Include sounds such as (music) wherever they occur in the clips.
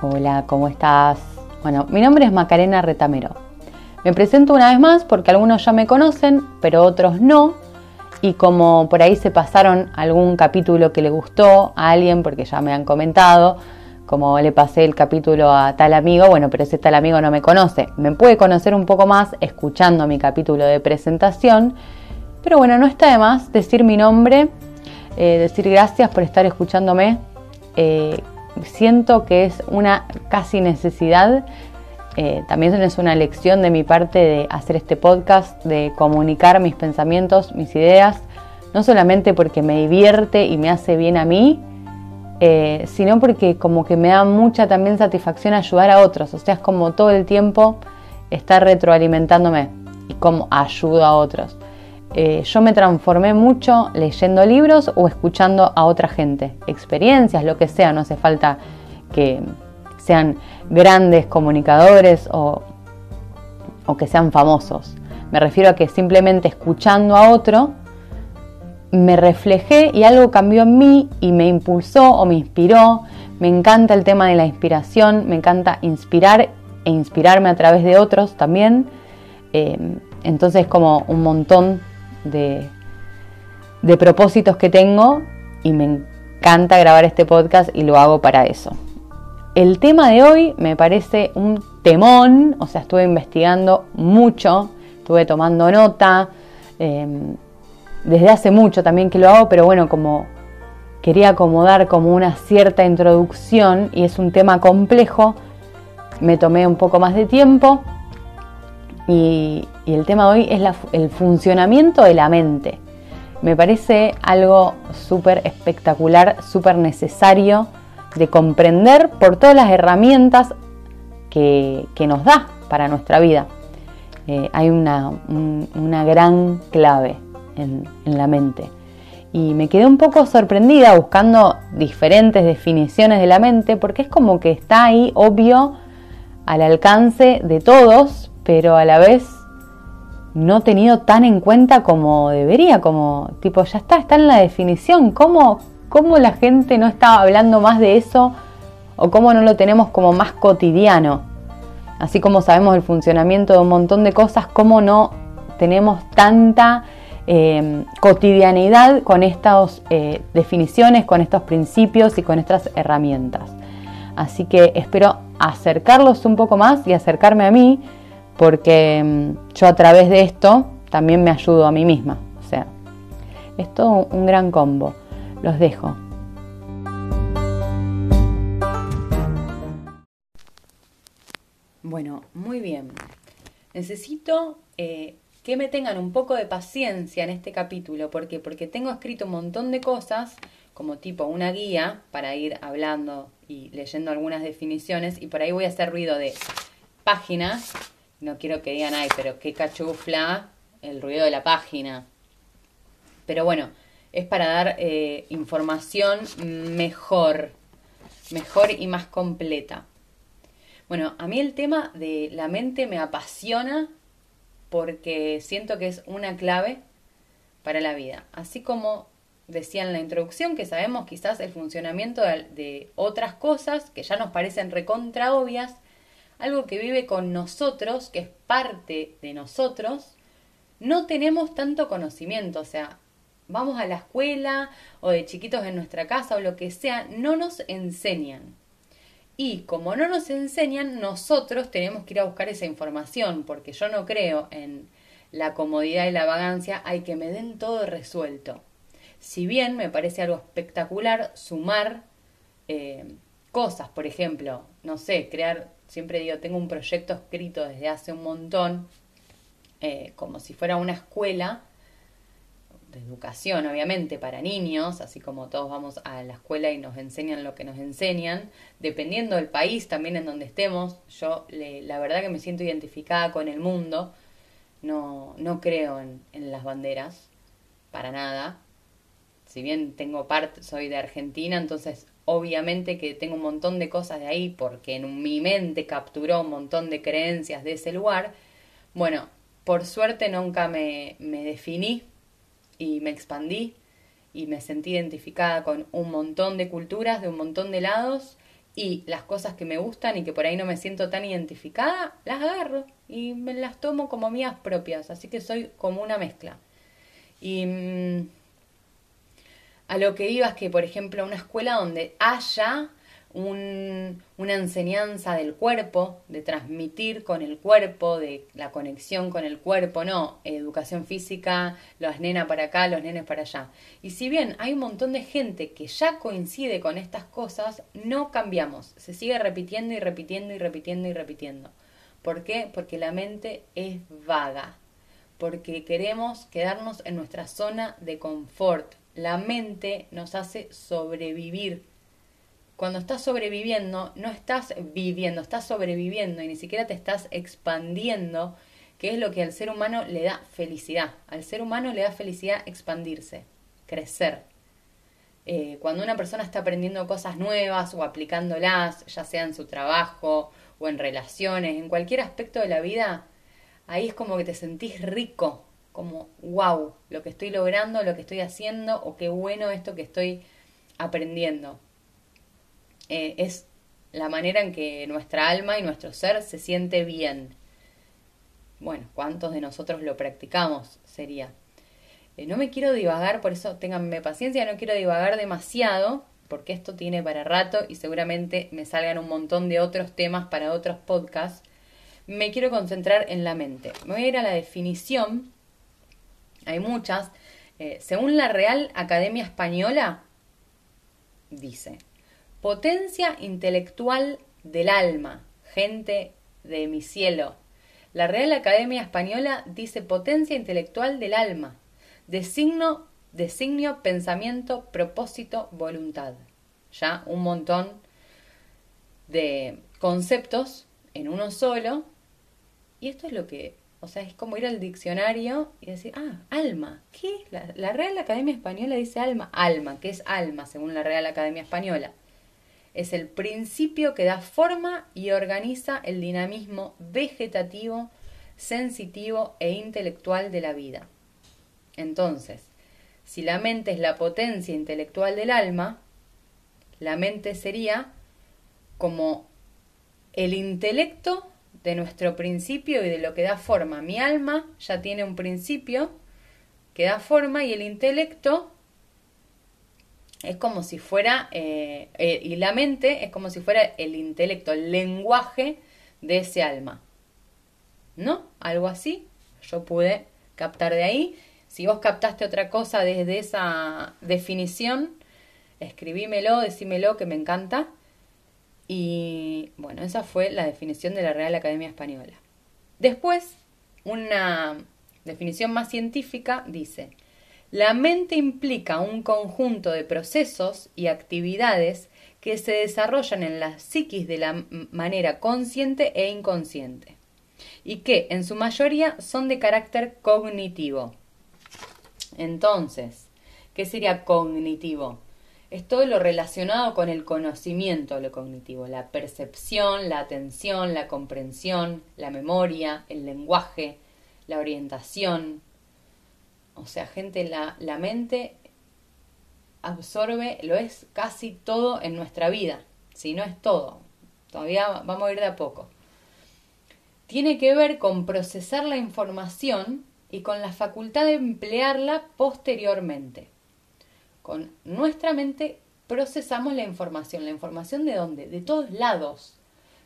Hola, ¿cómo estás? Bueno, mi nombre es Macarena Retamero. Me presento una vez más porque algunos ya me conocen, pero otros no. Y como por ahí se pasaron algún capítulo que le gustó a alguien, porque ya me han comentado, como le pasé el capítulo a tal amigo, bueno, pero ese tal amigo no me conoce. Me puede conocer un poco más escuchando mi capítulo de presentación, pero bueno, no está de más decir mi nombre, eh, decir gracias por estar escuchándome. Eh, siento que es una casi necesidad, eh, también es una lección de mi parte de hacer este podcast, de comunicar mis pensamientos, mis ideas, no solamente porque me divierte y me hace bien a mí, eh, sino porque como que me da mucha también satisfacción ayudar a otros, o sea, es como todo el tiempo estar retroalimentándome y como ayudo a otros. Eh, yo me transformé mucho leyendo libros o escuchando a otra gente, experiencias, lo que sea, no hace falta que sean grandes comunicadores o, o que sean famosos. Me refiero a que simplemente escuchando a otro me reflejé y algo cambió en mí y me impulsó o me inspiró. Me encanta el tema de la inspiración, me encanta inspirar e inspirarme a través de otros también. Eh, entonces como un montón de, propósitos que tengo y me encanta grabar este podcast y lo hago para eso. El tema de hoy me parece un temón, o sea, estuve investigando mucho, estuve tomando nota, em, desde hace mucho también que lo hago, pero bueno, como quería acomodar como una cierta introducción y es un tema complejo, me tomé un poco más de tiempo y, el tema de hoy es el funcionamiento de la mente. Me parece algo súper espectacular, súper necesario de comprender por todas las herramientas que, nos da para nuestra vida. Eh, hay una, gran clave en, en la mente. Y me quedé un poco sorprendida buscando diferentes definiciones de la mente porque es como que está ahí obvio al alcance de todos, pero a la vez no tenido tan en cuenta como debería, como tipo, ya está, está en la definición, ¿cómo, cómo la gente no está hablando más de eso o cómo no lo tenemos como más cotidiano? Así como sabemos el funcionamiento de un montón de cosas, ¿cómo no tenemos tanta eh, cotidianidad con estas eh, definiciones, con estos principios y con estas herramientas? Así que espero acercarlos un poco más y acercarme a mí porque mm, yo a través de esto también me ayudo a mí misma. O sea, es todo un gran combo. Los dejo. Bueno, muy bien. Necesito eh, que me tengan un poco de paciencia en este capítulo. ¿Por qué? Porque tengo escrito un montón de cosas, como tipo una guía para ir hablando y leyendo algunas definiciones. Y por ahí voy a hacer ruido de páginas no quiero que digan, ay, pero qué cachufla el ruido de la página. Pero bueno, es para dar eh, información mejor, mejor y más completa. Bueno, a mí el tema de la mente me apasiona porque siento que es una clave para la vida. Así como decía en la introducción que sabemos quizás el funcionamiento de, de otras cosas que ya nos parecen recontra obvias, algo que vive con nosotros, que es parte de nosotros, no tenemos tanto conocimiento. O sea, vamos a la escuela o de chiquitos en nuestra casa o lo que sea, no nos enseñan. Y como no nos enseñan, nosotros tenemos que ir a buscar esa información, porque yo no creo en la comodidad y la vagancia, hay que me den todo resuelto. Si bien me parece algo espectacular sumar eh, cosas, por ejemplo, no sé, crear siempre digo, tengo un proyecto escrito desde hace un montón, eh, como si fuera una escuela de educación, obviamente, para niños, así como todos vamos a la escuela y nos enseñan lo que nos enseñan, dependiendo del país también en donde estemos, yo la verdad que me siento identificada con el mundo, no, no creo en las banderas, para nada, si bien tengo parte, soy de Argentina, entonces obviamente que tengo un montón de cosas de ahí porque en mi mente capturó un montón de creencias de ese lugar. Bueno, por suerte nunca me, me definí y me expandí y me sentí identificada con un montón de culturas, de un montón de lados y las cosas que me gustan y que por ahí no me siento tan identificada, las agarro y me las tomo como mías propias. Así que soy como una mezcla. Y mm, a lo que iba es que, por ejemplo, una escuela donde haya una enseñanza del cuerpo, de transmitir con el cuerpo, de la conexión con el cuerpo, no, educación física, las nenas para acá, los nenes para allá. Y si bien hay un montón de gente que ya coincide con estas cosas, no cambiamos, se sigue repitiendo y repitiendo y repitiendo y repitiendo. ¿Por qué? Porque la mente es vaga, porque queremos quedarnos en nuestra zona de confort. La mente nos hace sobrevivir cuando estás sobreviviendo, no estás viviendo, estás sobreviviendo y ni siquiera te estás expandiendo, que es lo que al ser humano le da felicidad. Al ser humano le da felicidad expandirse, crecer. Eh, cuando una persona está aprendiendo cosas nuevas o aplicándolas, ya sea en su trabajo o en relaciones, en cualquier aspecto de la vida, ahí es como que te sentís rico, como wow, lo que estoy logrando, lo que estoy haciendo, o qué bueno esto que estoy aprendiendo. Eh, es la manera en que nuestra alma y nuestro ser se siente bien. Bueno, ¿cuántos de nosotros lo practicamos? Sería. Eh, no me quiero divagar, por eso ténganme paciencia, no quiero divagar demasiado, porque esto tiene para rato y seguramente me salgan un montón de otros temas para otros podcasts. Me quiero concentrar en la mente. Me voy a ir a la definición. Hay muchas. Eh, según la Real Academia Española, dice, Potencia intelectual del alma, gente de mi cielo. La Real Academia Española dice potencia intelectual del alma, designo, designio, pensamiento, propósito, voluntad. Ya un montón de conceptos en uno solo. Y esto es lo que, o sea, es como ir al diccionario y decir, ah, alma. ¿Qué? La, Real Academia Española dice alma. Alma, ¿qué es alma según la Real Academia Española? es el principio que da forma y organiza el dinamismo vegetativo, sensitivo e intelectual de la vida. Entonces, si la mente es la potencia intelectual del alma, la mente sería como el intelecto de nuestro principio y de lo que da forma. Mi alma ya tiene un principio que da forma y el intelecto es como si fuera, eh, eh, y la mente es como si fuera el intelecto, el lenguaje de ese alma. ¿No? Algo así. Yo pude captar de ahí. Si vos captaste otra cosa desde esa definición, escribímelo, decímelo, que me encanta. Y bueno, esa fue la definición de la Real Academia Española. Después, una definición más científica dice, la mente implica un conjunto de procesos y actividades que se desarrollan en la psiquis de la manera consciente e inconsciente y que en su mayoría son de carácter cognitivo. Entonces, ¿qué sería cognitivo? Es todo lo relacionado con el conocimiento, lo cognitivo, la percepción, la atención, la comprensión, la memoria, el lenguaje, la orientación, o sea, gente, la, la mente absorbe, lo es casi todo en nuestra vida, si no es todo. Todavía vamos a ir de a poco. Tiene que ver con procesar la información y con la facultad de emplearla posteriormente. Con nuestra mente procesamos la información. ¿La información de dónde? De todos lados.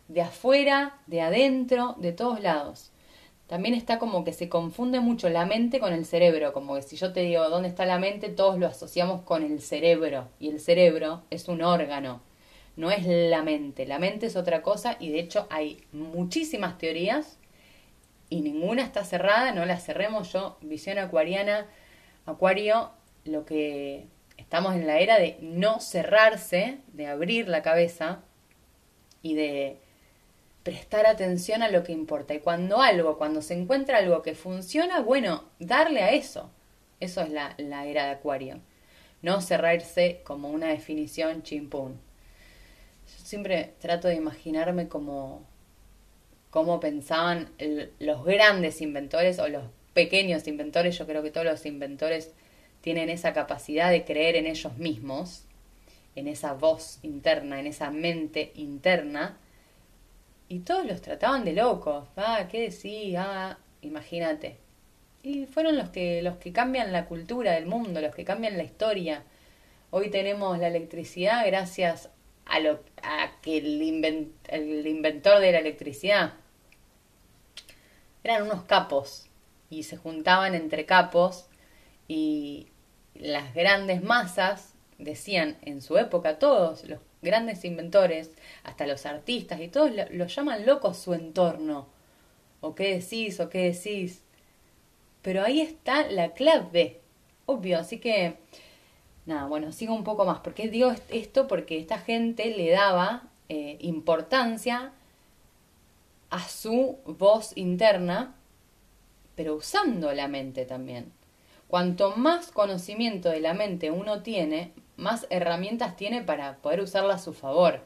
De afuera, de adentro, de todos lados también está como que se confunde mucho la mente con el cerebro, como que si yo te digo dónde está la mente, todos lo asociamos con el cerebro, y el cerebro es un órgano, no es la mente, la mente es otra cosa y de hecho hay muchísimas teorías y ninguna está cerrada, no la cerremos yo, visión acuariana, acuario, lo que estamos en la era de no cerrarse, de abrir la cabeza y de prestar atención a lo que importa. Y cuando algo, cuando se encuentra algo que funciona, bueno, darle a eso. Eso es la, era de Acuario. No cerrarse como una definición chimpún. Yo siempre trato de imaginarme como cómo pensaban los grandes inventores o los pequeños inventores. Yo creo que todos los inventores tienen esa capacidad de creer en ellos mismos en esa voz interna, en esa mente interna, y todos los trataban de locos. Ah, ¿qué decís? Ah, imagínate. Y fueron los que, los que cambian la cultura del mundo, los que cambian la historia. Hoy tenemos la electricidad gracias a, lo, a que el, el inventor de la electricidad eran unos capos y se juntaban entre capos y las grandes masas decían en su época, todos los grandes inventores, hasta los artistas y todos lo, llaman locos su entorno. ¿O qué decís? ¿O qué decís? Pero ahí está la clave, obvio, así que nada, bueno, sigo un poco más. porque digo esto? Porque esta gente le daba eh, importancia a su voz interna, pero usando la mente también. Cuanto más conocimiento de la mente uno tiene, más herramientas tiene para poder usarla a su favor.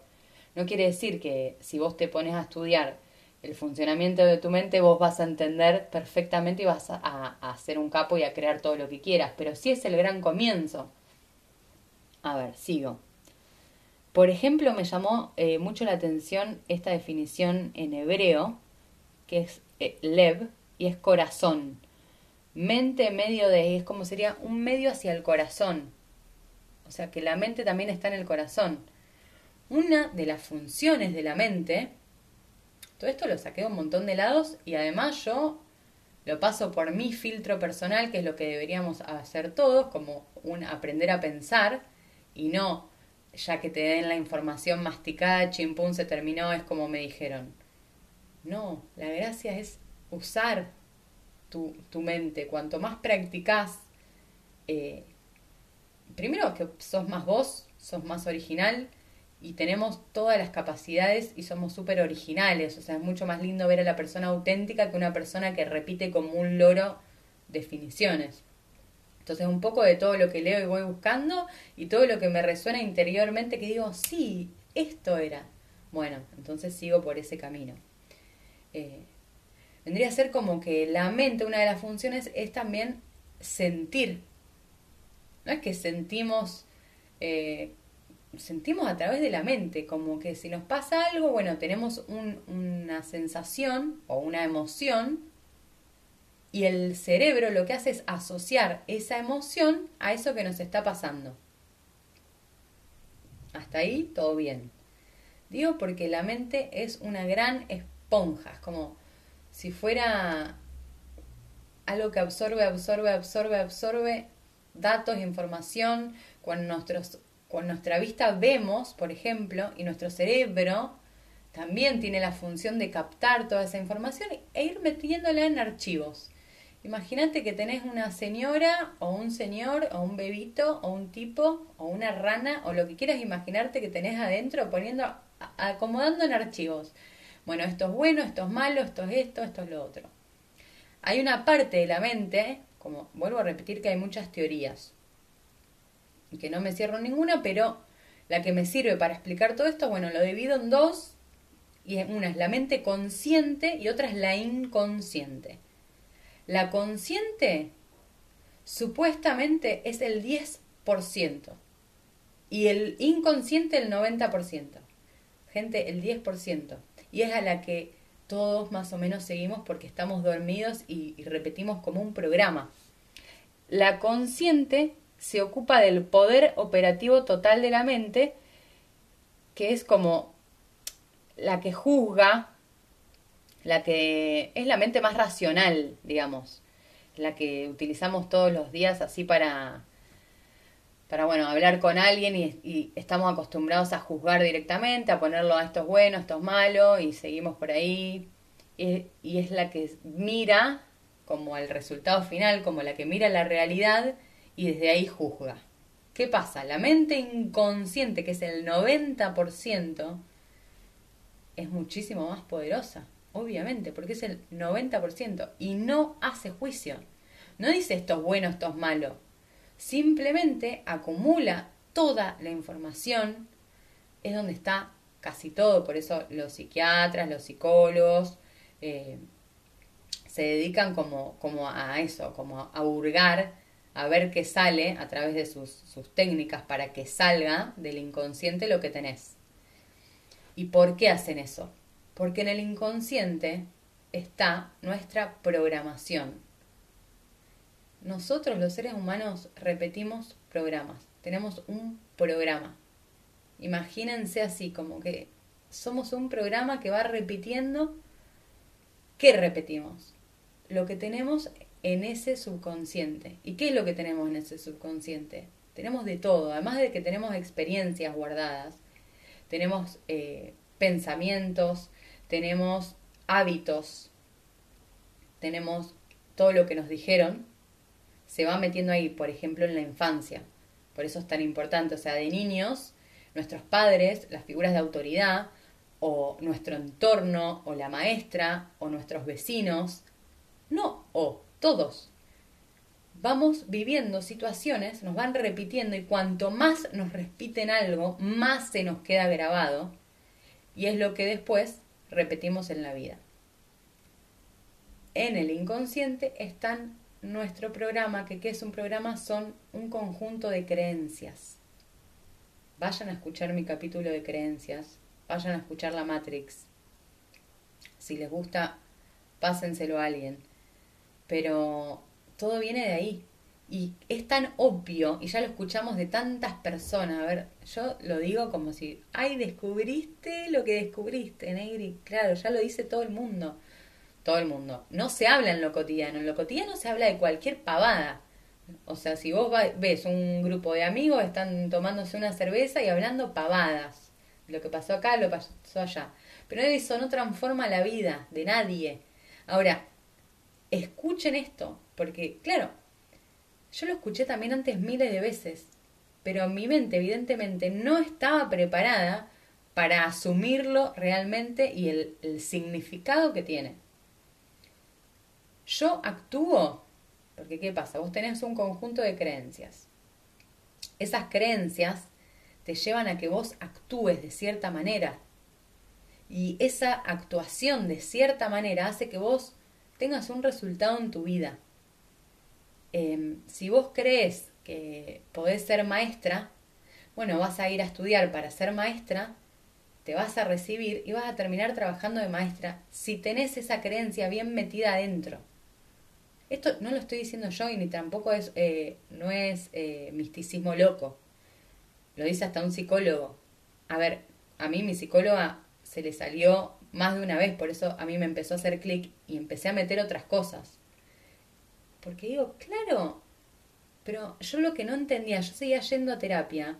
No quiere decir que si vos te pones a estudiar el funcionamiento de tu mente, vos vas a entender perfectamente y vas a, a hacer un capo y a crear todo lo que quieras, pero sí es el gran comienzo. A ver, sigo. Por ejemplo, me llamó eh, mucho la atención esta definición en hebreo, que es eh, lev y es corazón. Mente medio de, es como sería un medio hacia el corazón. O sea que la mente también está en el corazón. Una de las funciones de la mente, todo esto lo saqué de un montón de lados y además yo lo paso por mi filtro personal, que es lo que deberíamos hacer todos, como un aprender a pensar y no ya que te den la información masticada, chimpún, se terminó, es como me dijeron. No, la gracia es usar tu, mente. Cuanto más practicas, eh, primero que sos más vos, sos más original y tenemos todas las capacidades y somos súper originales. O sea, es mucho más lindo ver a la persona auténtica que una persona que repite como un loro definiciones. Entonces un poco de todo lo que leo y voy buscando y todo lo que me resuena interiormente que digo, sí, esto era. Bueno, entonces sigo por ese camino. Eh, vendría a ser como que la mente, una de las funciones es también sentir. No es que sentimos, eh, sentimos a través de la mente, como que si nos pasa algo, bueno, tenemos una sensación o una emoción y el cerebro lo que hace es asociar esa emoción a eso que nos está pasando. Hasta ahí todo bien. Digo porque la mente es una gran esponja, es como si fuera algo que absorbe, absorbe, absorbe, absorbe datos, información. Nosotros, con nuestra vista vemos, por ejemplo, y nuestro cerebro también tiene la función de captar toda esa información e ir metiéndola en archivos. Imagínate que tenés una señora o un señor o un bebito o un tipo o una rana o lo que quieras imaginarte que tenés adentro poniendo, acomodando en archivos. Bueno, esto es bueno, esto es malo, esto es esto, esto es lo otro. Hay una parte de la mente, como vuelvo a repetir que hay muchas teorías, que no me cierro ninguna, pero la que me sirve para explicar todo esto, bueno, lo divido en dos, y una es la mente consciente y otra es la inconsciente. La consciente supuestamente es el 10% y el inconsciente el 90%. Gente, el 10%. Y es a la que todos más o menos seguimos porque estamos dormidos y, y repetimos como un programa. La consciente se ocupa del poder operativo total de la mente, que es como la que juzga, la que es la mente más racional, digamos, la que utilizamos todos los días así para, para bueno, hablar con alguien y, estamos acostumbrados a juzgar directamente, a ponerlo a esto es bueno, esto es malo y seguimos por ahí. Y, es la que mira como al resultado final, como la que mira la realidad y desde ahí juzga. ¿Qué pasa? La mente inconsciente, que es el 90%, es muchísimo más poderosa obviamente, porque es el 90%, y no hace juicio. No dice esto es bueno, esto es malo. Simplemente acumula toda la información, es donde está casi todo, por eso los psiquiatras, los psicólogos, eh, se dedican como, como a eso, como a hurgar a ver qué sale a través de sus, sus técnicas para que salga del inconsciente lo que tenés. ¿Y por qué hacen eso? Porque en el inconsciente está nuestra programación. Nosotros los seres humanos repetimos programas, tenemos un programa. Imagínense así, como que somos un programa que va repitiendo. ¿Qué repetimos? Lo que tenemos en ese subconsciente. ¿Y qué es lo que tenemos en ese subconsciente? Tenemos de todo, además de que tenemos experiencias guardadas, tenemos eh, pensamientos, tenemos hábitos, tenemos todo lo que nos dijeron, se va metiendo ahí, por ejemplo, en la infancia. Por eso es tan importante, o sea, de niños, nuestros padres, las figuras de autoridad, o nuestro entorno, o la maestra, o nuestros vecinos, no, o todos. Vamos viviendo situaciones, nos van repitiendo y cuanto más nos repiten algo, más se nos queda grabado y es lo que después repetimos en la vida. En el inconsciente están nuestro programa, que qué es un programa, son un conjunto de creencias. Vayan a escuchar mi capítulo de creencias, vayan a escuchar la Matrix. Si les gusta, pásenselo a alguien pero todo viene de ahí. Y es tan obvio, y ya lo escuchamos de tantas personas. A ver, yo lo digo como si, ay, descubriste lo que descubriste, Negri. Claro, ya lo dice todo el mundo. Todo el mundo. No se habla en lo cotidiano. En lo cotidiano se habla de cualquier pavada. O sea, si vos ves un grupo de amigos, están tomándose una cerveza y hablando pavadas. Lo que pasó acá, lo pasó allá. Pero eso no transforma la vida de nadie. Ahora, escuchen esto, porque claro, yo lo escuché también antes miles de veces, pero mi mente evidentemente no estaba preparada para asumirlo realmente y el, el significado que tiene. Yo actúo, porque ¿qué pasa? Vos tenés un conjunto de creencias. Esas creencias te llevan a que vos actúes de cierta manera. Y esa actuación de cierta manera hace que vos tengas un resultado en tu vida. Em, si vos crees que podés ser maestra, bueno, vas a ir a estudiar para ser maestra, te vas a recibir y vas a terminar trabajando de maestra si tenés esa creencia bien metida adentro. Esto no lo estoy diciendo yo y ni tampoco es, eh, no es eh, misticismo loco. Lo dice hasta un psicólogo. A ver, a mí mi psicóloga se le salió más de una vez, por eso a mí me empezó a hacer clic y empecé a meter otras cosas. Porque digo, claro, pero yo lo que no entendía, yo seguía yendo a terapia,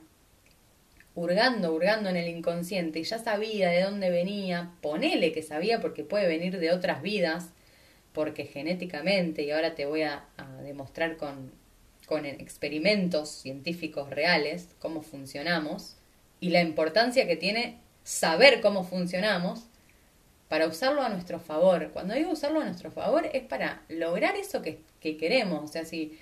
hurgando, hurgando en el inconsciente, y ya sabía de dónde venía, ponele que sabía porque puede venir de otras vidas, porque genéticamente, y ahora te voy a, demostrar con, con experimentos científicos reales cómo funcionamos, y la importancia que tiene saber cómo funcionamos, para usarlo a nuestro favor. Cuando digo usarlo a nuestro favor es para lograr eso que, queremos. O sea, si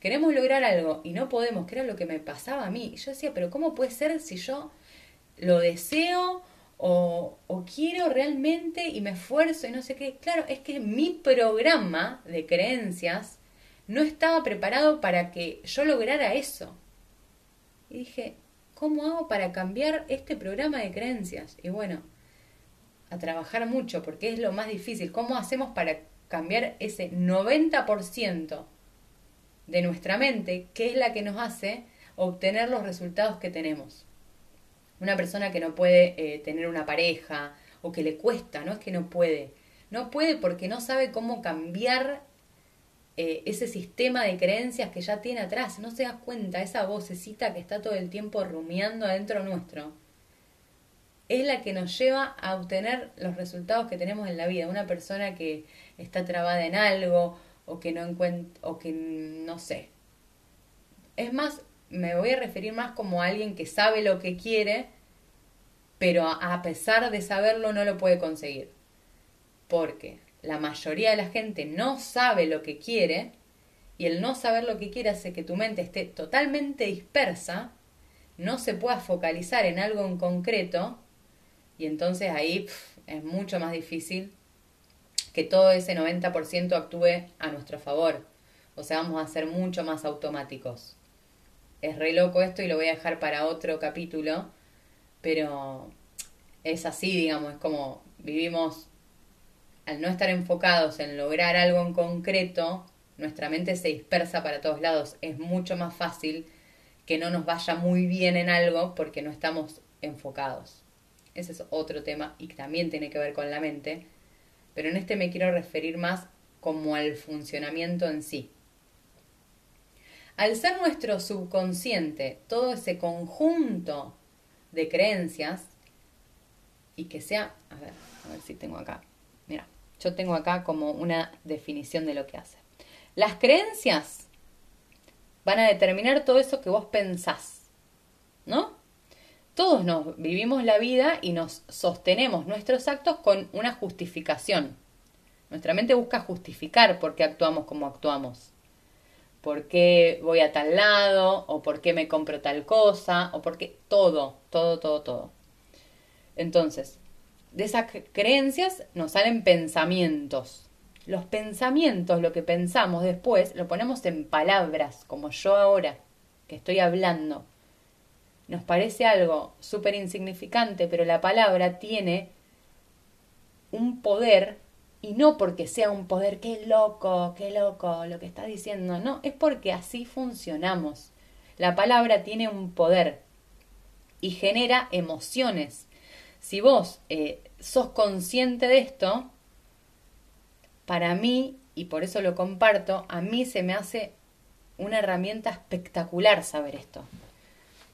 queremos lograr algo y no podemos, que era lo que me pasaba a mí, yo decía, pero ¿cómo puede ser si yo lo deseo o, quiero realmente y me esfuerzo y no sé qué? Claro, es que mi programa de creencias no estaba preparado para que yo lograra eso. Y dije, ¿cómo hago para cambiar este programa de creencias? Y bueno, a trabajar mucho, porque es lo más difícil. ¿Cómo hacemos para cambiar ese 90% de nuestra mente, que es la que nos hace obtener los resultados que tenemos? Una persona que no puede eh, tener una pareja o que le cuesta, no es que no puede. No puede porque no sabe cómo cambiar eh, ese sistema de creencias que ya tiene atrás. No se da cuenta, esa vocecita que está todo el tiempo rumiando adentro nuestro es la que nos lleva a obtener los resultados que tenemos en la vida. Una persona que está trabada en algo o que no encuentra, o que no sé. Es más, me voy a referir más como alguien que sabe lo que quiere, pero a pesar de saberlo no lo puede conseguir. Porque la mayoría de la gente no sabe lo que quiere y el no saber lo que quiere hace que tu mente esté totalmente dispersa, no se pueda focalizar en algo en concreto y entonces ahí es mucho más difícil que todo ese 90% actúe a nuestro favor. O sea, vamos a ser mucho más automáticos. Es re loco esto y lo voy a dejar para otro capítulo, pero es así, digamos, es como vivimos, al no estar enfocados en lograr algo en concreto, nuestra mente se dispersa para todos lados. Es mucho más fácil que no nos vaya muy bien en algo porque no estamos enfocados. Ese es otro tema y también tiene que ver con la mente, pero en este me quiero referir más como al funcionamiento en sí. Al ser nuestro subconsciente todo ese conjunto de creencias y que sea, a ver, a ver si tengo acá, mira, yo tengo acá como una definición de lo que hace. Las creencias van a determinar todo eso que vos pensás, ¿no? Todos nos vivimos la vida y nos sostenemos nuestros actos con una justificación. Nuestra mente busca justificar por qué actuamos como actuamos. Por qué voy a tal lado, o por qué me compro tal cosa, o por qué todo, todo, todo, todo. Entonces, de esas creencias nos salen pensamientos. Los pensamientos, lo que pensamos después, lo ponemos en palabras, como yo ahora, que estoy hablando. Nos parece algo súper insignificante, pero la palabra tiene un poder, y no porque sea un poder, qué loco, qué loco lo que está diciendo, no, es porque así funcionamos. La palabra tiene un poder y genera emociones. Si vos eh, sos consciente de esto, para mí, y por eso lo comparto, a mí se me hace una herramienta espectacular saber esto.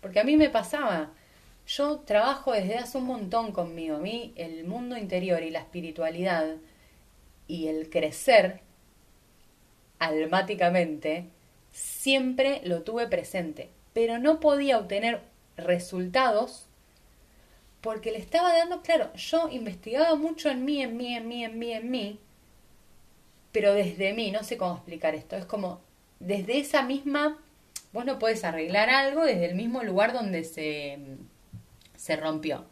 Porque a mí me pasaba, yo trabajo desde hace un montón conmigo, a mí el mundo interior y la espiritualidad y el crecer almáticamente, siempre lo tuve presente, pero no podía obtener resultados porque le estaba dando, claro, yo investigaba mucho en mí, en mí, en mí, en mí, en mí, pero desde mí, no sé cómo explicar esto, es como desde esa misma, vos no puedes arreglar algo desde el mismo lugar donde se, se rompió.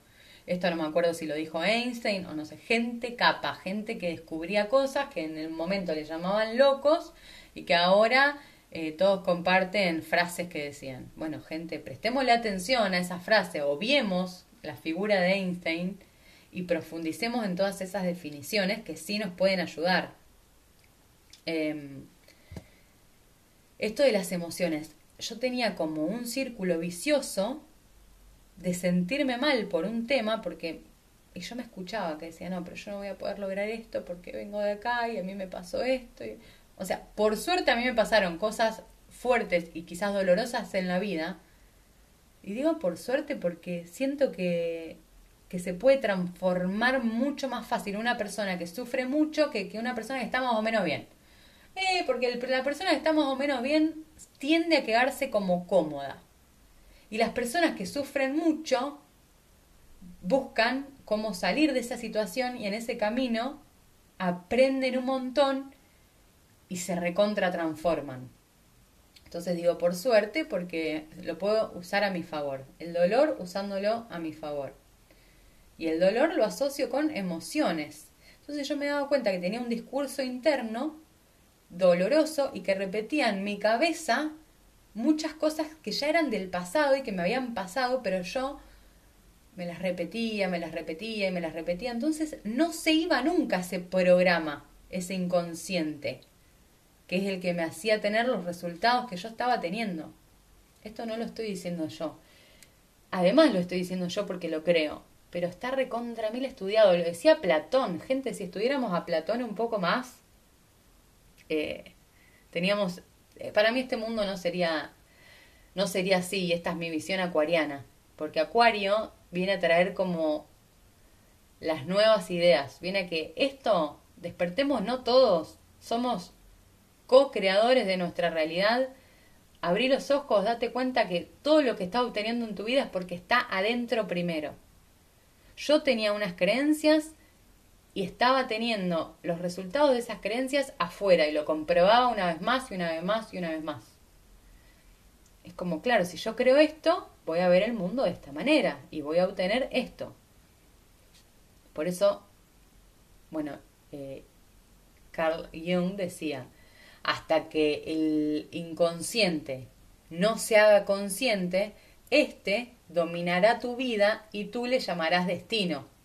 Esto no me acuerdo si lo dijo Einstein o no sé, gente capa, gente que descubría cosas que en el momento le llamaban locos y que ahora eh, todos comparten frases que decían. Bueno, gente, prestémosle atención a esa frase o viemos la figura de Einstein y profundicemos en todas esas definiciones que sí nos pueden ayudar. Em, esto de las emociones, yo tenía como un círculo vicioso de sentirme mal por un tema porque y yo me escuchaba que decía, no, pero yo no voy a poder lograr esto porque vengo de acá y a mí me pasó esto. o sea, por suerte a mí me pasaron cosas fuertes y quizás dolorosas en la vida. Y digo por suerte porque siento que, que se puede transformar mucho más fácil una persona que sufre mucho que, que una persona que está más o menos bien. Eh, porque la persona que está más o menos bien tiende a quedarse como cómoda. Y las personas que sufren mucho buscan cómo salir de esa situación y en ese camino aprenden un montón y se recontra transforman. Entonces digo por suerte porque lo puedo usar a mi favor. El dolor usándolo a mi favor. Y el dolor lo asocio con emociones. Entonces yo me he dado cuenta que tenía un discurso interno doloroso y que repetía en mi cabeza muchas cosas que ya eran del pasado y que me habían pasado, pero yo me las repetía, me las repetía y me las repetía. Entonces no se iba nunca ese programa, ese inconsciente, que es el que me hacía tener los resultados que yo estaba teniendo. Esto no lo estoy diciendo yo. Además lo estoy diciendo yo porque lo creo, pero está recontra mil estudiado. Lo decía Platón. Gente, si estuviéramos a Platón un poco más, eh, teníamos, para mí este mundo no sería, no sería así, esta es mi visión acuariana, porque Acuario viene a traer como las nuevas ideas, viene a que esto, despertemos no todos, somos co-creadores de nuestra realidad, abrí los ojos, date cuenta que todo lo que estás obteniendo en tu vida es porque está adentro primero. Yo tenía unas creencias y estaba teniendo los resultados de esas creencias afuera y lo comprobaba una vez más y una vez más y una vez más. Es como, claro, si yo creo esto, voy a ver el mundo de esta manera y voy a obtener esto. Por eso, bueno, eh, Carl Jung decía, hasta que el inconsciente no se haga consciente, éste dominará tu vida y tú le llamarás destino.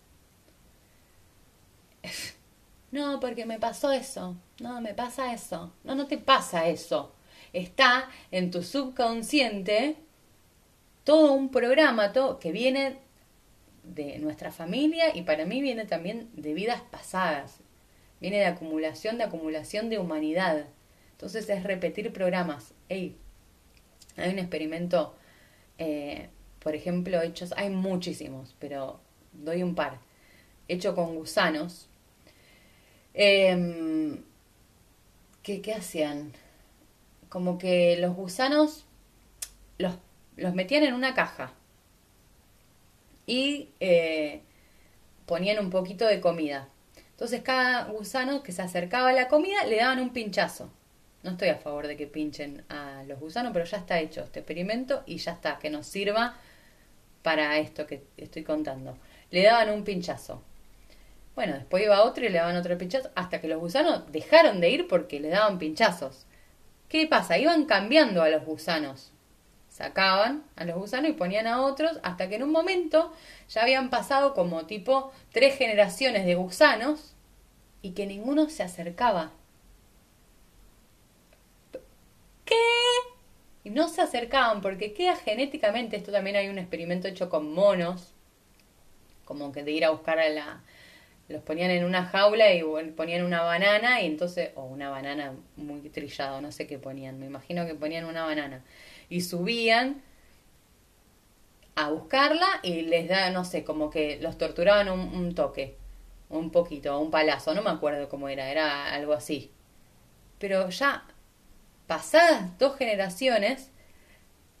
No, porque me pasó eso. No, me pasa eso. No, no te pasa eso. Está en tu subconsciente todo un programa todo, que viene de nuestra familia y para mí viene también de vidas pasadas. Viene de acumulación, de acumulación de humanidad. Entonces es repetir programas. Hay un experimento, eh, por ejemplo, hechos, hay muchísimos, pero doy un par. Hecho con gusanos. ¿Qué, ¿Qué hacían? Como que los gusanos los, los metían en una caja y eh, ponían un poquito de comida. Entonces cada gusano que se acercaba a la comida le daban un pinchazo. No estoy a favor de que pinchen a los gusanos, pero ya está hecho este experimento y ya está, que nos sirva para esto que estoy contando. Le daban un pinchazo. Bueno, después iba otro y le daban otro pinchazo, hasta que los gusanos dejaron de ir porque le daban pinchazos. ¿Qué pasa? Iban cambiando a los gusanos sacaban a los gusanos y ponían a otros, hasta que en un momento ya habían pasado como tipo tres generaciones de gusanos y que ninguno se acercaba. ¿Qué? Y no se acercaban porque queda genéticamente, esto también hay un experimento hecho con monos, como que de ir a buscar a la... Los ponían en una jaula y ponían una banana y entonces, o una banana muy trillado, no sé qué ponían, me imagino que ponían una banana y subían a buscarla y les da, no sé, como que los torturaban un, toque, un poquito, un palazo, no me acuerdo cómo era, era algo así. Pero ya pasadas dos generaciones,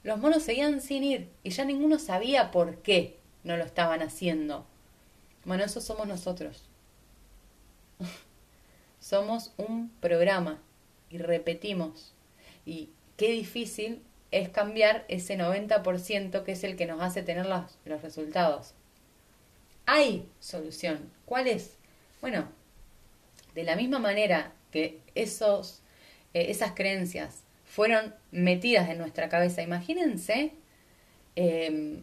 los monos seguían sin ir y ya ninguno sabía por qué no lo estaban haciendo. Bueno, eso somos nosotros. (laughs) somos un programa y repetimos. Y qué difícil es cambiar ese 90% que es el que nos hace tener los, los resultados. Hay solución. ¿Cuál es? Bueno, de la misma manera que esos, eh, esas creencias fueron metidas en nuestra cabeza, imagínense em,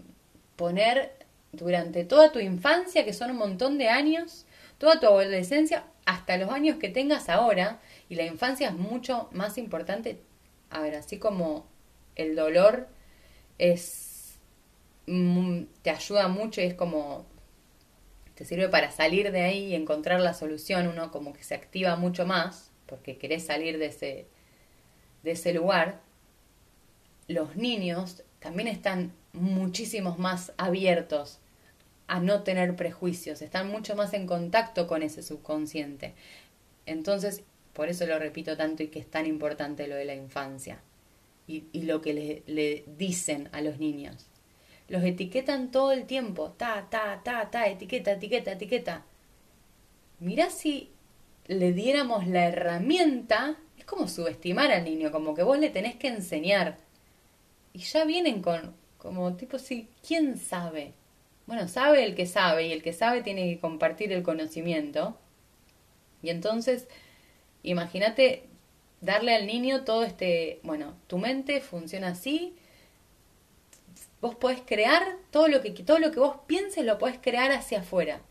poner durante toda tu infancia, que son un montón de años, toda tu adolescencia, hasta los años que tengas ahora, y la infancia es mucho más importante, a ver, así como el dolor es te ayuda mucho y es como te sirve para salir de ahí y encontrar la solución, uno como que se activa mucho más porque querés salir de ese de ese lugar. Los niños también están muchísimos más abiertos a no tener prejuicios, están mucho más en contacto con ese subconsciente. Entonces, por eso lo repito tanto y que es tan importante lo de la infancia y, lo que le, le, dicen a los niños. Los etiquetan todo el tiempo, ta, ta, ta, ta, etiqueta, etiqueta, etiqueta. Mira si le diéramos la herramienta, es como subestimar al niño, como que vos le tenés que enseñar. Y ya vienen con, como tipo, sí, ¿quién sabe? Bueno, sabe el que sabe y el que sabe tiene que compartir el conocimiento. Y entonces, imagínate darle al niño todo este, bueno, tu mente funciona así, vos podés crear todo lo que todo lo que vos pienses lo podés crear hacia afuera.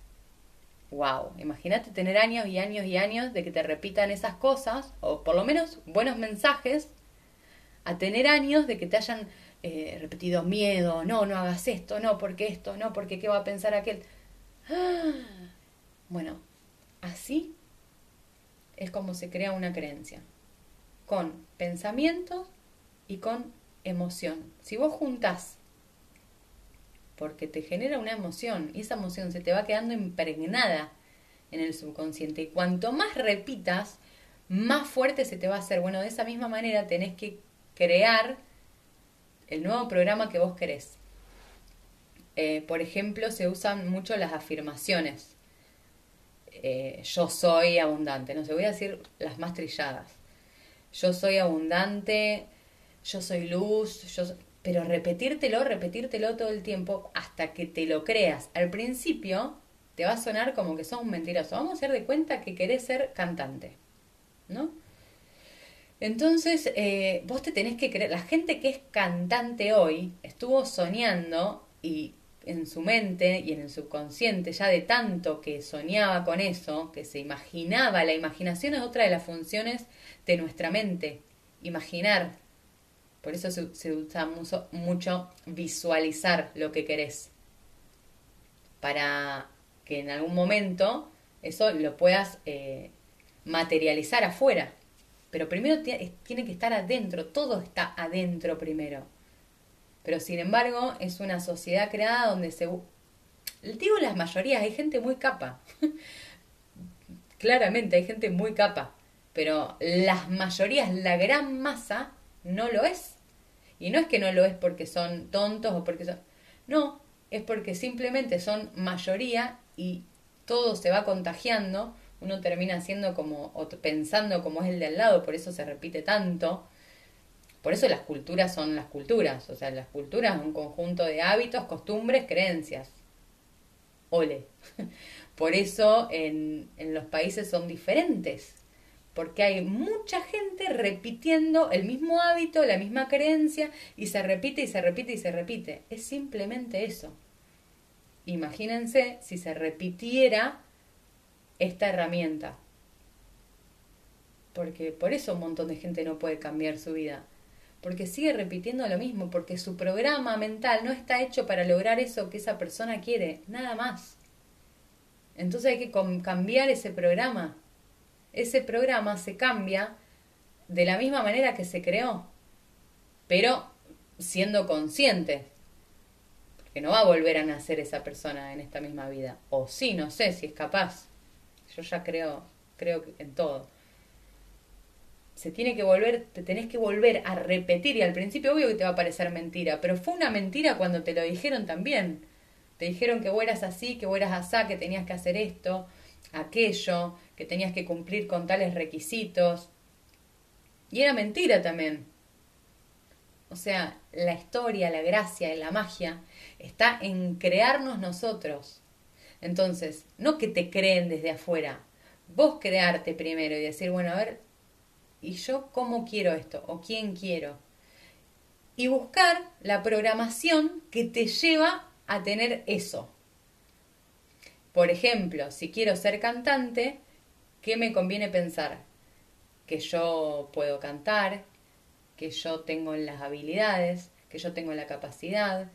Wow, imagínate tener años y años y años de que te repitan esas cosas o por lo menos buenos mensajes a tener años de que te hayan eh, repetido miedo, no, no hagas esto, no, porque esto, no, porque qué va a pensar aquel. (gasps) Bueno, así es como se crea una creencia con pensamientos y con emoción. Si vos juntás, porque te genera una emoción y esa emoción se te va quedando impregnada en el subconsciente y cuanto más repitas, más fuerte se te va a hacer. Bueno, de esa misma manera tenés que crear el nuevo programa que vos querés. Eh, por ejemplo, se usan mucho las afirmaciones. Eh, yo soy abundante. No sé, voy a decir las más trilladas yo soy abundante, yo soy luz, yo pero repetírtelo, repetírtelo todo el tiempo hasta que te lo creas. Al principio te va a sonar como que sos un mentiroso. Vamos a hacer de cuenta que querés ser cantante, ¿no? Entonces, eh, vos te tenés que creer, la gente que es cantante hoy estuvo soñando y en su mente y en el subconsciente, ya de tanto que soñaba con eso, que se imaginaba, la imaginación es otra de las funciones de nuestra mente, imaginar. Por eso se, usa mucho, visualizar lo que querés, para que en algún momento eso lo puedas eh, materializar afuera. Pero primero tiene que estar adentro, todo está adentro primero. Pero sin embargo es una sociedad creada donde se... Digo las mayorías, hay gente muy capa. (laughs) Claramente hay gente muy capa. Pero las mayorías, la gran masa, no lo es. Y no es que no lo es porque son tontos o porque son... No, es porque simplemente son mayoría y todo se va contagiando uno termina siendo como, o pensando como es el de al lado, por eso se repite tanto. Por eso las culturas son las culturas, o sea, las culturas son un conjunto de hábitos, costumbres, creencias. Ole. (laughs) Por eso en, en los países son diferentes, porque hay mucha gente repitiendo el mismo hábito, la misma creencia, y se repite y se repite y se repite. Es simplemente eso. Imagínense si se repitiera esta herramienta. Porque por eso un montón de gente no puede cambiar su vida. Porque sigue repitiendo lo mismo, porque su programa mental no está hecho para lograr eso que esa persona quiere, nada más. Entonces hay que cambiar ese programa. Ese programa se cambia de la misma manera que se creó, pero siendo consciente. Porque no va a volver a nacer esa persona en esta misma vida. O sí, no sé si es capaz. Yo ya creo, creo en todo. Se tiene que volver, te tenés que volver a repetir y al principio obvio que te va a parecer mentira, pero fue una mentira cuando te lo dijeron también. Te dijeron que vos eras así, que vos eras asá, que tenías que hacer esto, aquello, que tenías que cumplir con tales requisitos. Y era mentira también. O sea, la historia, la gracia, la magia está en crearnos nosotros. Entonces, no que te creen desde afuera, vos crearte primero y decir, bueno, a ver, ¿y yo cómo quiero esto? ¿O quién quiero? Y buscar la programación que te lleva a tener eso. Por ejemplo, si quiero ser cantante, ¿qué me conviene pensar? Que yo puedo cantar, que yo tengo las habilidades, que yo tengo la capacidad,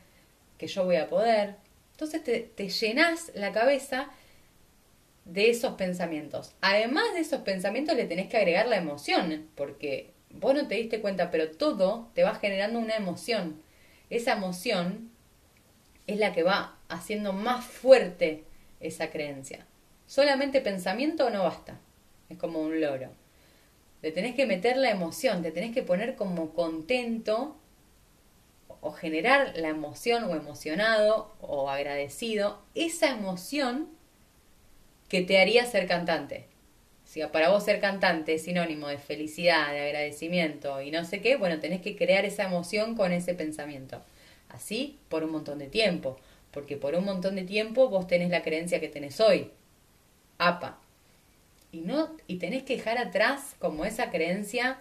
que yo voy a poder, entonces te, llenas la cabeza de esos pensamientos. Además de esos pensamientos le tenés que agregar la emoción, porque vos no te diste cuenta, pero todo te va generando una emoción. Esa emoción es la que va haciendo más fuerte esa creencia. Solamente pensamiento no basta. Es como un loro. Le tenés que meter la emoción, te tenés que poner como contento o generar la emoción o emocionado o agradecido, esa emoción que te haría ser cantante. Si para vos ser cantante es sinónimo de felicidad, de agradecimiento y no sé qué, bueno, tenés que crear esa emoción con ese pensamiento. Así por un montón de tiempo, porque por un montón de tiempo vos tenés la creencia que tenés hoy. APA. Y no y tenés que dejar atrás como esa creencia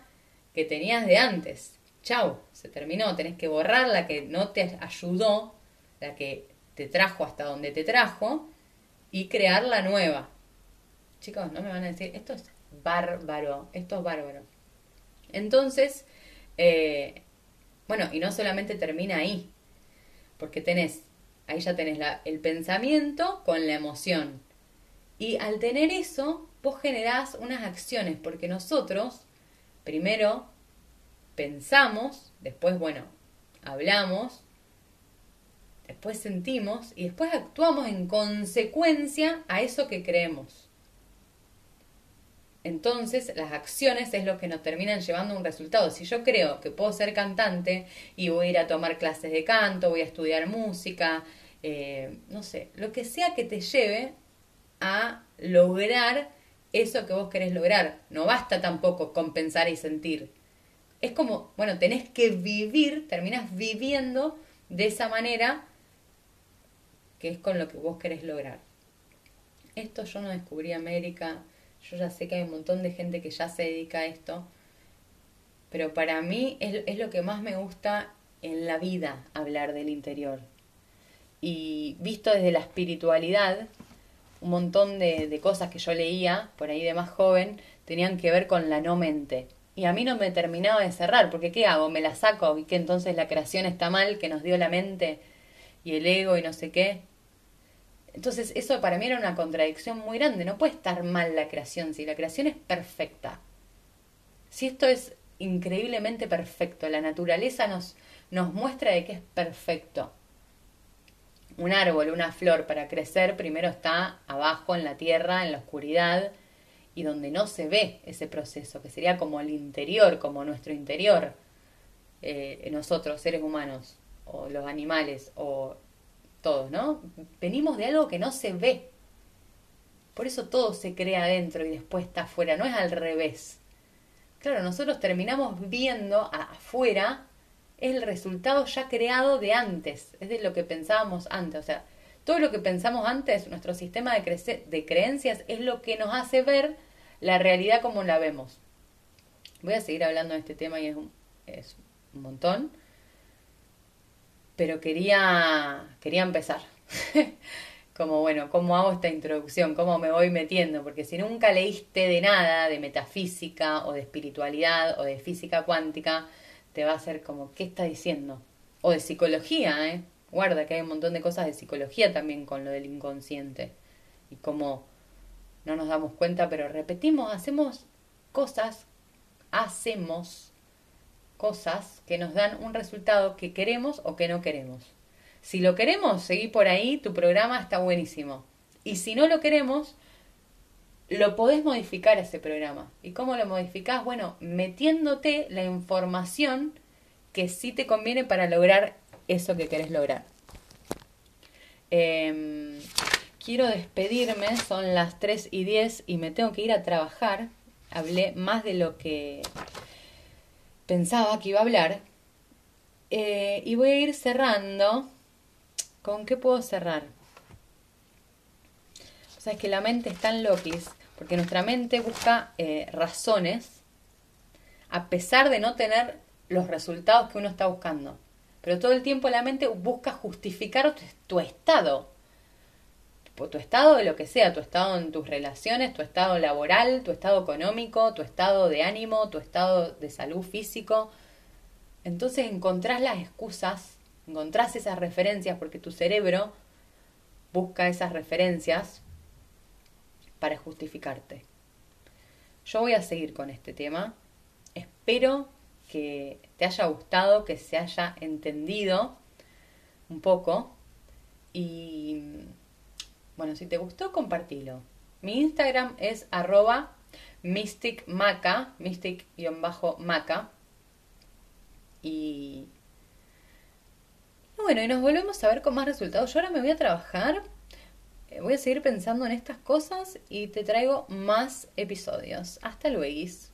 que tenías de antes chau, se terminó, tenés que borrar la que no te ayudó, la que te trajo hasta donde te trajo, y crear la nueva. Chicos, no me van a decir, esto es bárbaro, esto es bárbaro. Entonces, eh, bueno, y no solamente termina ahí, porque tenés, ahí ya tenés la, el pensamiento con la emoción. Y al tener eso, vos generás unas acciones, porque nosotros, primero, pensamos, después, bueno, hablamos, después sentimos y después actuamos en consecuencia a eso que creemos. Entonces, las acciones es lo que nos terminan llevando a un resultado. Si yo creo que puedo ser cantante y voy a ir a tomar clases de canto, voy a estudiar música, eh, no sé, lo que sea que te lleve a lograr eso que vos querés lograr. No basta tampoco con pensar y sentir es como, bueno, tenés que vivir, terminas viviendo de esa manera que es con lo que vos querés lograr. Esto yo no descubrí América, yo ya sé que hay un montón de gente que ya se dedica a esto, pero para mí es, lo que más me gusta en la vida, hablar del interior. Y visto desde la espiritualidad, un montón de, de cosas que yo leía por ahí de más joven tenían que ver con la no mente. Y a mí no me terminaba de cerrar, porque ¿qué hago? ¿Me la saco? ¿Y que entonces la creación está mal, que nos dio la mente y el ego y no sé qué? Entonces eso para mí era una contradicción muy grande. No puede estar mal la creación si la creación es perfecta. Si esto es increíblemente perfecto, la naturaleza nos, nos muestra de que es perfecto. Un árbol, una flor para crecer primero está abajo en la tierra, en la oscuridad, y donde no se ve ese proceso, que sería como el interior, como nuestro interior, eh, nosotros, seres humanos, o los animales, o todos, ¿no? Venimos de algo que no se ve. Por eso todo se crea adentro y después está afuera, no es al revés. Claro, nosotros terminamos viendo afuera el resultado ya creado de antes, es de lo que pensábamos antes, o sea, todo lo que pensamos antes, nuestro sistema de, de creencias, es lo que nos hace ver la realidad como la vemos. Voy a seguir hablando de este tema y es un, montón, pero quería, quería empezar. (laughs) como, bueno, ¿cómo hago esta introducción? ¿Cómo me voy metiendo? Porque si nunca leíste de nada, de metafísica o de espiritualidad o de física cuántica, te va a hacer como, ¿qué está diciendo? O de psicología, ¿eh? Guarda que hay un montón de cosas de psicología también con lo del inconsciente. Y como no nos damos cuenta, pero repetimos, hacemos cosas, hacemos cosas que nos dan un resultado que queremos o que no queremos. Si lo queremos, seguí por ahí, tu programa está buenísimo. Y si no lo queremos, lo podés modificar ese programa. ¿Y cómo lo modificás? Bueno, metiéndote la información que sí te conviene para lograr eso que querés lograr. Em, quiero despedirme, son las 3 y 10 y me tengo que ir a trabajar. Hablé más de lo que pensaba que iba a hablar. Eh, y voy a ir cerrando. ¿Con qué puedo cerrar? O sea, es que la mente está en loquis, porque nuestra mente busca eh, razones a pesar de no tener los resultados que uno está buscando. Pero todo el tiempo la mente busca justificar tu, estado. Tu estado de lo que sea, tu estado en tus relaciones, tu estado laboral, tu estado económico, tu estado de ánimo, tu estado de salud físico. Entonces encontrás las excusas, encontrás esas referencias porque tu cerebro busca esas referencias para justificarte. Yo voy a seguir con este tema. Espero que te haya gustado, que se haya entendido un poco. Y bueno, si te gustó, compartilo. Mi Instagram es arroba mysticmaca, mystic-maca. Y, bueno, y nos volvemos a ver con más resultados. Yo ahora me voy a trabajar, eh, voy a seguir pensando en estas cosas y te traigo más episodios. Hasta luego.